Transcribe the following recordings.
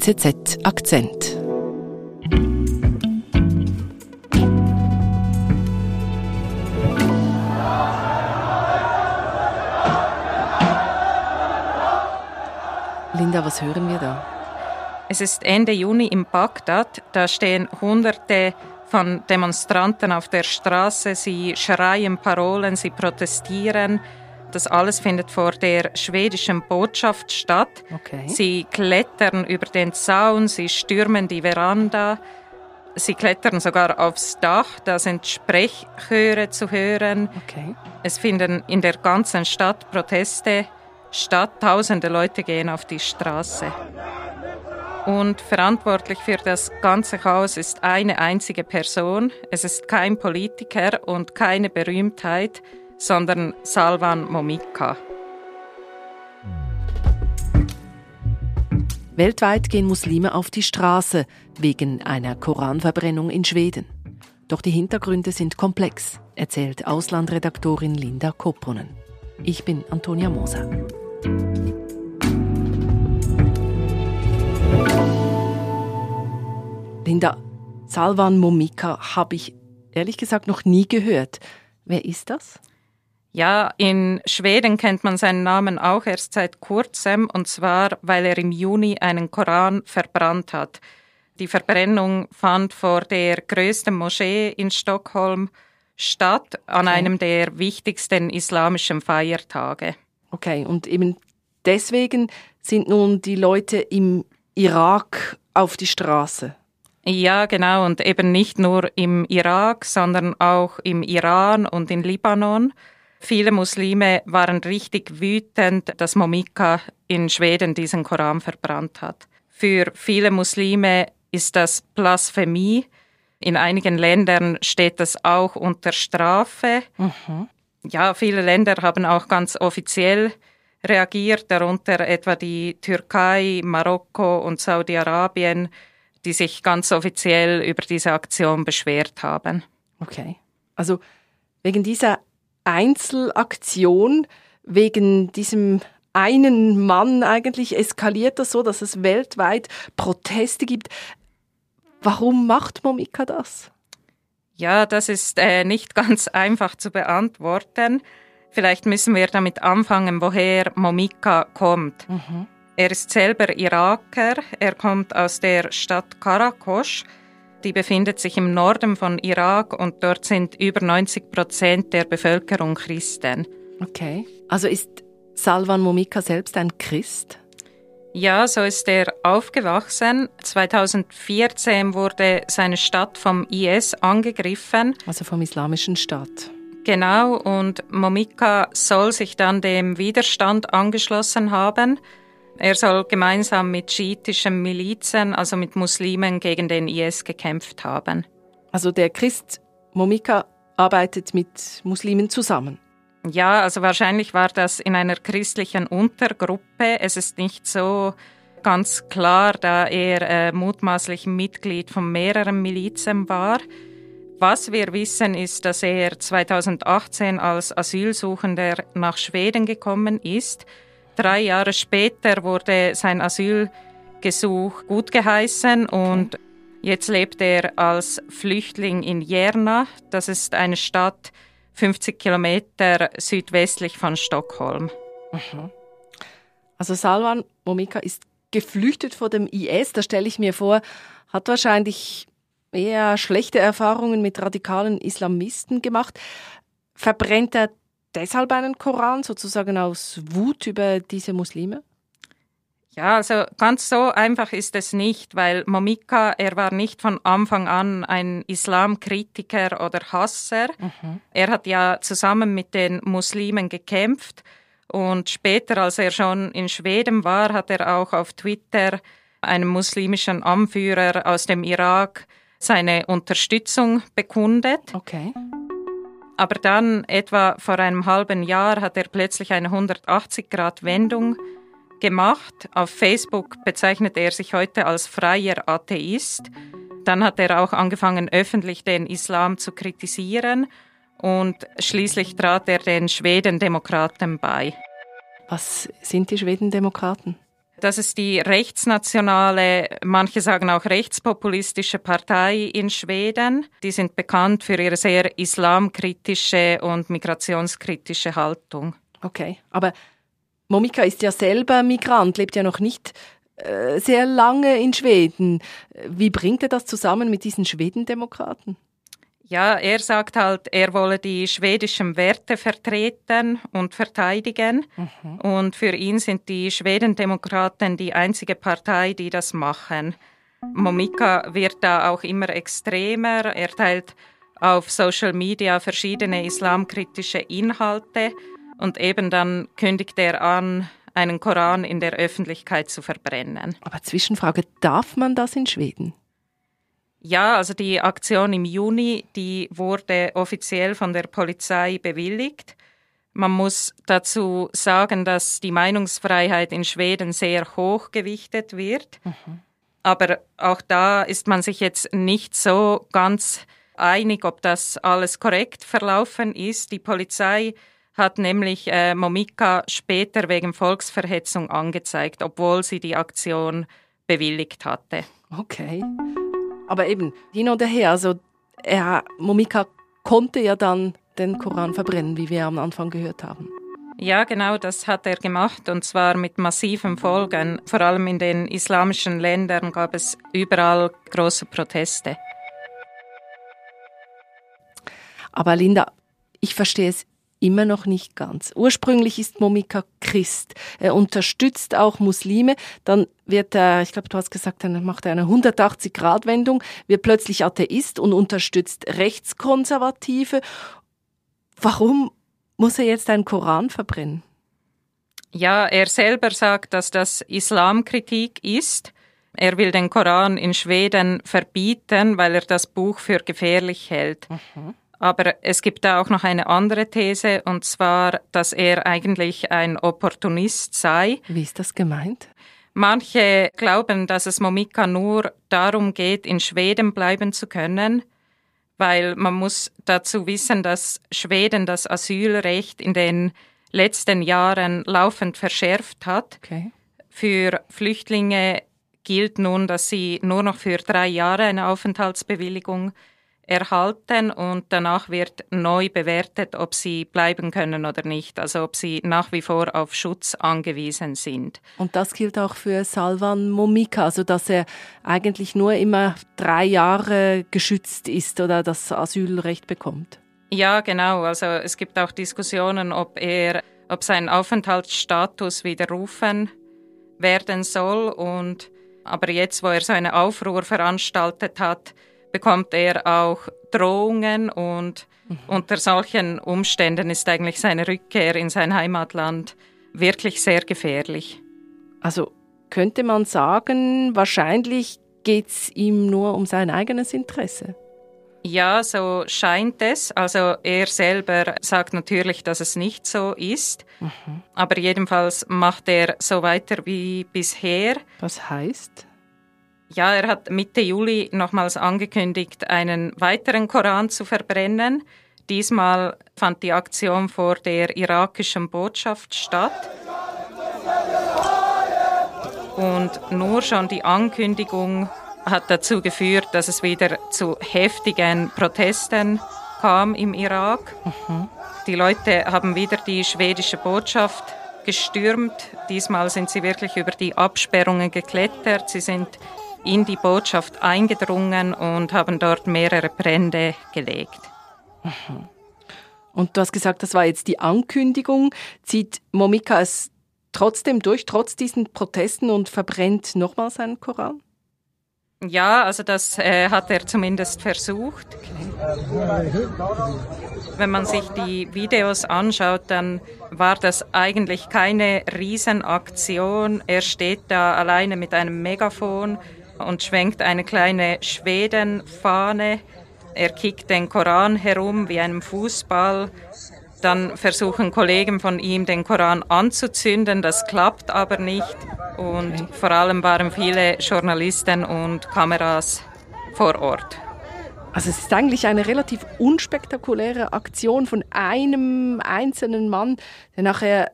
NZZ Akzent. Linda, was hören wir da? Es ist Ende Juni in Bagdad. Da stehen Hunderte von Demonstranten auf der Straße. Sie schreien Parolen, sie protestieren. Das alles findet vor der schwedischen Botschaft statt. Okay. Sie klettern über den Zaun, sie stürmen die Veranda, sie klettern sogar aufs Dach, da sind Sprechchöre zu hören. Okay. Es finden in der ganzen Stadt Proteste statt, tausende Leute gehen auf die Straße. Und verantwortlich für das ganze Chaos ist eine einzige Person. Es ist kein Politiker und keine Berühmtheit, sondern Salvan Momika. Weltweit gehen Muslime auf die Straße wegen einer Koranverbrennung in Schweden. Doch die Hintergründe sind komplex, erzählt Auslandredaktorin Linda Kopponen. Ich bin Antonia Moser. Linda, Salvan Momika habe ich ehrlich gesagt noch nie gehört. Wer ist das? Ja, in Schweden kennt man seinen Namen auch erst seit kurzem, und zwar, weil er im Juni einen Koran verbrannt hat. Die Verbrennung fand vor der größten Moschee in Stockholm statt, an Okay. einem der wichtigsten islamischen Feiertage. Okay, und eben deswegen sind nun die Leute im Irak auf die Straße. Ja, genau, und eben nicht nur im Irak, sondern auch im Iran und in Libanon. Viele Muslime waren richtig wütend, dass Momika in Schweden diesen Koran verbrannt hat. Für viele Muslime ist das Blasphemie. In einigen Ländern steht das auch unter Strafe. Ja, viele Länder haben auch ganz offiziell reagiert, darunter etwa die Türkei, Marokko und Saudi-Arabien, die sich ganz offiziell über diese Aktion beschwert haben. Okay. Also wegen dieser Einzelaktion, wegen diesem einen Mann eigentlich eskaliert das so, dass es weltweit Proteste gibt. Warum macht Momika das? Ja, das ist äh, nicht ganz einfach zu beantworten. Vielleicht müssen wir damit anfangen, woher Momika kommt. Er ist selber Iraker. Er kommt aus der Stadt Karakosch. Die befindet sich im Norden von Irak und dort sind über 90 Prozent der Bevölkerung Christen. Okay. Also ist Salvan Momika selbst ein Christ? Ja, so ist er aufgewachsen. 2014 wurde seine Stadt vom IS angegriffen. Also vom Islamischen Staat. Genau, und Momika soll sich dann dem Widerstand angeschlossen haben. Er soll gemeinsam mit schiitischen Milizen, also mit Muslimen, gegen den IS gekämpft haben. Also der Christ Momika arbeitet mit Muslimen zusammen. Ja, also wahrscheinlich war das in einer christlichen Untergruppe. Es ist nicht so ganz klar, da er äh, mutmaßlich Mitglied von mehreren Milizen war. Was wir wissen, ist, dass er 2018 als Asylsuchender nach Schweden gekommen ist. Drei Jahre später wurde sein Asylgesuch gutgeheißen und jetzt lebt er als Flüchtling in Järna. Das ist eine Stadt 50 Kilometer südwestlich von Stockholm. Also Salvan Momika ist geflüchtet vor dem IS, da stelle ich mir vor, hat wahrscheinlich eher schlechte Erfahrungen mit radikalen Islamisten gemacht. Verbrennt er deshalb einen Koran sozusagen aus Wut über diese Muslime? Ja, also ganz so einfach ist es nicht, weil Momika, er war nicht von Anfang an ein Islamkritiker oder Hasser. Er hat ja zusammen mit den Muslimen gekämpft und später, als er schon in Schweden war, hat er auch auf Twitter einem muslimischen Anführer aus dem Irak seine Unterstützung bekundet. Okay. Aber dann, etwa vor einem halben Jahr, hat er plötzlich eine 180-Grad-Wendung gemacht. Auf Facebook bezeichnet er sich heute als freier Atheist. Dann hat er auch angefangen, öffentlich den Islam zu kritisieren und schließlich trat er den Schwedendemokraten bei. Was sind die Schwedendemokraten? Das ist die rechtsnationale, manche sagen auch rechtspopulistische Partei in Schweden. Die sind bekannt für ihre sehr islamkritische und migrationskritische Haltung. Okay, aber Momika ist ja selber Migrant, lebt ja noch nicht äh, sehr lange in Schweden. Wie bringt er das zusammen mit diesen Schwedendemokraten? Ja, er sagt halt, er wolle die schwedischen Werte vertreten und verteidigen. Mhm. Und für ihn sind die Schwedendemokraten die einzige Partei, die das machen. Momika wird da auch immer extremer. Er teilt auf Social Media verschiedene islamkritische Inhalte und eben dann kündigt er an, einen Koran in der Öffentlichkeit zu verbrennen. Aber Zwischenfrage, darf man das in Schweden? Ja, also die Aktion im Juni, die wurde offiziell von der Polizei bewilligt. Man muss dazu sagen, dass die Meinungsfreiheit in Schweden sehr hoch gewichtet wird. Mhm. Aber auch da ist man sich jetzt nicht so ganz einig, ob das alles korrekt verlaufen ist. Die Polizei hat nämlich äh, Momika später wegen Volksverhetzung angezeigt, obwohl sie die Aktion bewilligt hatte. Okay. Aber eben, hin oder her, also er, Momika konnte ja dann den Koran verbrennen, wie wir am Anfang gehört haben. Ja, genau, das hat er gemacht und zwar mit massiven Folgen. Vor allem in den islamischen Ländern gab es überall große Proteste. Aber Linda, ich verstehe es immer noch nicht ganz. Ursprünglich ist Momika Christ. Er unterstützt auch Muslime. Dann wird er, ich glaube, du hast gesagt, dann macht er eine 180-Grad-Wendung, wird plötzlich Atheist und unterstützt Rechtskonservative. Warum muss er jetzt einen Koran verbrennen? Ja, er selber sagt, dass das Islamkritik ist. Er will den Koran in Schweden verbieten, weil er das Buch für gefährlich hält. Mhm. Aber es gibt da auch noch eine andere These, und zwar, dass er eigentlich ein Opportunist sei. Wie ist das gemeint? Manche glauben, dass es Momika nur darum geht, in Schweden bleiben zu können, weil man muss dazu wissen, dass Schweden das Asylrecht in den letzten Jahren laufend verschärft hat. Okay. Für Flüchtlinge gilt nun, dass sie nur noch für drei Jahre eine Aufenthaltsbewilligung erhalten und danach wird neu bewertet, ob sie bleiben können oder nicht, also ob sie nach wie vor auf Schutz angewiesen sind. Und das gilt auch für Salvan Momika, also dass er eigentlich nur immer drei Jahre geschützt ist oder das Asylrecht bekommt. Ja, genau. Also es gibt auch Diskussionen, ob er, ob sein Aufenthaltsstatus widerrufen werden soll und aber jetzt, wo er so eine Aufruhr veranstaltet hat, bekommt er auch Drohungen und mhm. unter solchen Umständen ist eigentlich seine Rückkehr in sein Heimatland wirklich sehr gefährlich. Also könnte man sagen, wahrscheinlich geht es ihm nur um sein eigenes Interesse. Ja, so scheint es. Also er selber sagt natürlich, dass es nicht so ist. Mhm. Aber jedenfalls macht er so weiter wie bisher. Was heißt? Ja, er hat Mitte Juli nochmals angekündigt, einen weiteren Koran zu verbrennen. Diesmal fand die Aktion vor der irakischen Botschaft statt. Und nur schon die Ankündigung hat dazu geführt, dass es wieder zu heftigen Protesten kam im Irak. Mhm. Die Leute haben wieder die schwedische Botschaft gestürmt. Diesmal sind sie wirklich über die Absperrungen geklettert. Sie sind in die Botschaft eingedrungen und haben dort mehrere Brände gelegt. Mhm. Und du hast gesagt, das war jetzt die Ankündigung. Zieht Momika es trotzdem durch, trotz diesen Protesten und verbrennt nochmal seinen Koran? Ja, also das äh, hat er zumindest versucht. Wenn man sich die Videos anschaut, dann war das eigentlich keine Riesenaktion. Er steht da alleine mit einem Megafon und schwenkt eine kleine Schwedenfahne. Er kickt den Koran herum wie einem Fußball. Dann versuchen Kollegen von ihm, den Koran anzuzünden. Das klappt aber nicht. Und vor allem waren viele Journalisten und Kameras vor Ort. Also es ist eigentlich eine relativ unspektakuläre Aktion von einem einzelnen Mann, der nachher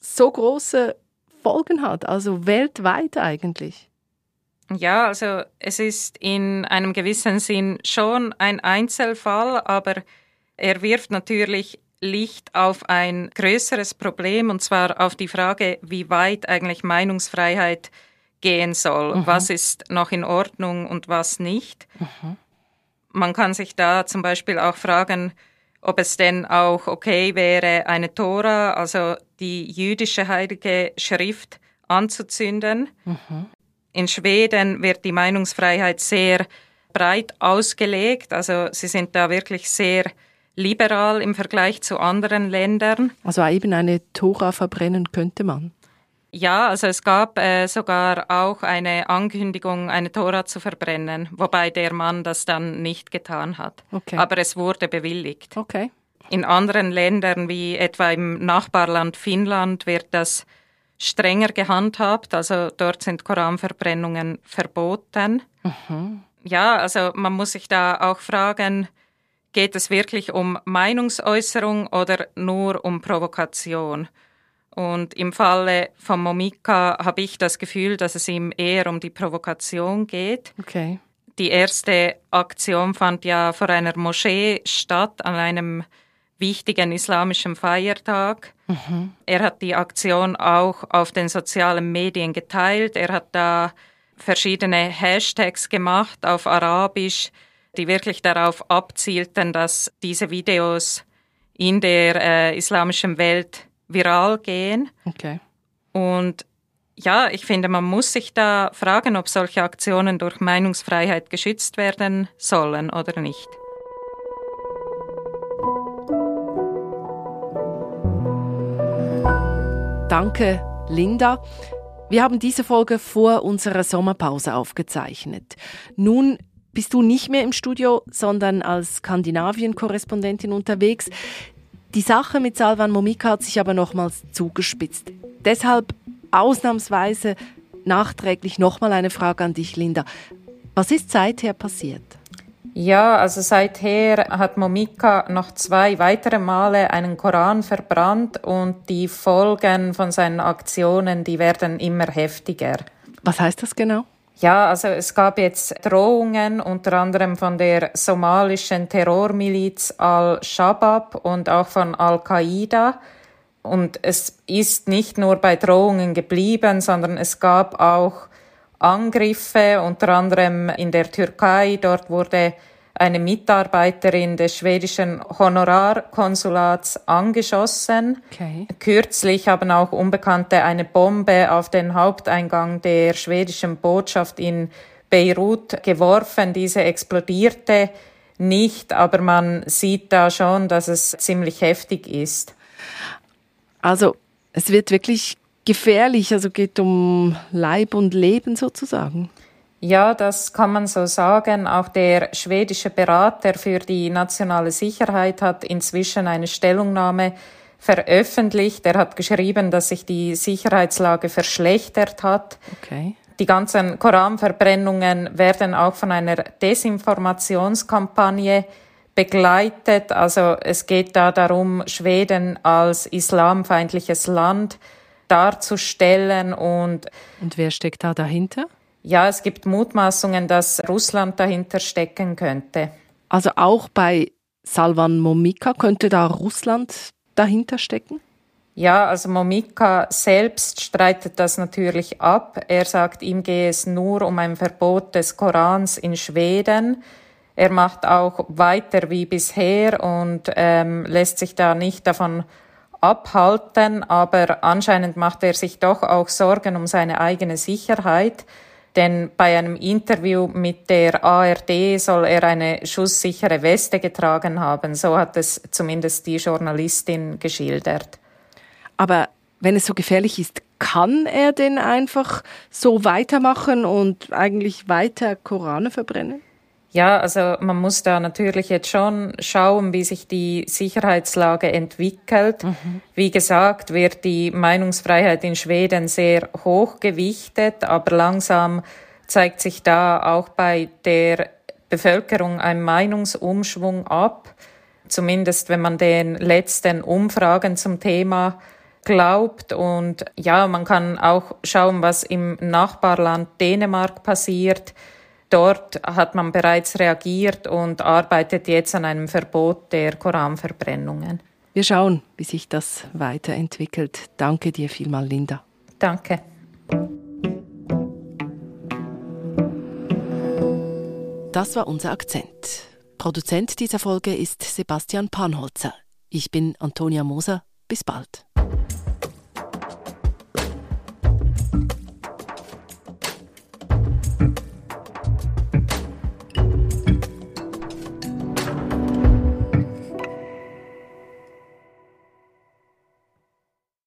so große Folgen hat, also weltweit eigentlich. Ja, also es ist in einem gewissen Sinn schon ein Einzelfall, aber er wirft natürlich Licht auf ein größeres Problem, und zwar auf die Frage, wie weit eigentlich Meinungsfreiheit gehen soll. Mhm. Was ist noch in Ordnung und was nicht. Mhm. Man kann sich da zum Beispiel auch fragen, ob es denn auch okay wäre, eine Tora, also die jüdische heilige Schrift, anzuzünden. Mhm. In Schweden wird die Meinungsfreiheit sehr breit ausgelegt, also sie sind da wirklich sehr liberal im Vergleich zu anderen Ländern. Also eben eine Tora verbrennen könnte man. Ja, also es gab äh, sogar auch eine Ankündigung, eine Tora zu verbrennen, wobei der Mann das dann nicht getan hat. Okay. Aber es wurde bewilligt. Okay. In anderen Ländern, wie etwa im Nachbarland Finnland, wird das strenger gehandhabt. Also dort sind Koranverbrennungen verboten. Mhm. Ja, also man muss sich da auch fragen, geht es wirklich um Meinungsäußerung oder nur um Provokation? Und im Falle von Momika habe ich das Gefühl, dass es ihm eher um die Provokation geht. Okay. Die erste Aktion fand ja vor einer Moschee statt an einem wichtigen islamischen Feiertag. Mhm. Er hat die Aktion auch auf den sozialen Medien geteilt. Er hat da verschiedene Hashtags gemacht auf Arabisch, die wirklich darauf abzielten, dass diese Videos in der äh, islamischen Welt viral gehen. Okay. Und ja, ich finde, man muss sich da fragen, ob solche Aktionen durch Meinungsfreiheit geschützt werden sollen oder nicht. Danke, Linda. Wir haben diese Folge vor unserer Sommerpause aufgezeichnet. Nun bist du nicht mehr im Studio, sondern als Skandinavien-Korrespondentin unterwegs. Die Sache mit Salvan Momika hat sich aber nochmals zugespitzt. Deshalb ausnahmsweise nachträglich nochmal eine Frage an dich, Linda. Was ist seither passiert? Ja, also seither hat Momika noch zwei weitere Male einen Koran verbrannt und die Folgen von seinen Aktionen, die werden immer heftiger. Was heißt das genau? Ja, also es gab jetzt Drohungen unter anderem von der somalischen Terrormiliz Al-Shabaab und auch von Al-Qaida. Und es ist nicht nur bei Drohungen geblieben, sondern es gab auch Angriffe, unter anderem in der Türkei. Dort wurde eine Mitarbeiterin des schwedischen Honorarkonsulats angeschossen. Okay. Kürzlich haben auch Unbekannte eine Bombe auf den Haupteingang der schwedischen Botschaft in Beirut geworfen. Diese explodierte nicht, aber man sieht da schon, dass es ziemlich heftig ist. Also es wird wirklich gefährlich, also geht um Leib und Leben sozusagen. Ja, das kann man so sagen. Auch der schwedische Berater für die nationale Sicherheit hat inzwischen eine Stellungnahme veröffentlicht. Er hat geschrieben, dass sich die Sicherheitslage verschlechtert hat. Okay. Die ganzen Koranverbrennungen werden auch von einer Desinformationskampagne begleitet. Also es geht da darum, Schweden als islamfeindliches Land darzustellen und Und wer steckt da dahinter? Ja, es gibt Mutmaßungen, dass Russland dahinter stecken könnte. Also auch bei Salvan Momika könnte da Russland dahinter stecken? Ja, also Momika selbst streitet das natürlich ab. Er sagt, ihm gehe es nur um ein Verbot des Korans in Schweden. Er macht auch weiter wie bisher und ähm, lässt sich da nicht davon abhalten, aber anscheinend macht er sich doch auch Sorgen um seine eigene Sicherheit. Denn bei einem Interview mit der ARD soll er eine schusssichere Weste getragen haben. So hat es zumindest die Journalistin geschildert. Aber wenn es so gefährlich ist, kann er denn einfach so weitermachen und eigentlich weiter Korane verbrennen? Ja, also man muss da natürlich jetzt schon schauen, wie sich die Sicherheitslage entwickelt. Mhm. Wie gesagt, wird die Meinungsfreiheit in Schweden sehr hoch gewichtet, aber langsam zeigt sich da auch bei der Bevölkerung ein Meinungsumschwung ab. Zumindest wenn man den letzten Umfragen zum Thema glaubt. Und ja, man kann auch schauen, was im Nachbarland Dänemark passiert. Dort hat man bereits reagiert und arbeitet jetzt an einem Verbot der Koranverbrennungen. Wir schauen, wie sich das weiterentwickelt. Danke dir vielmal, Linda. Danke. Das war unser Akzent. Produzent dieser Folge ist Sebastian Panholzer. Ich bin Antonia Moser. Bis bald.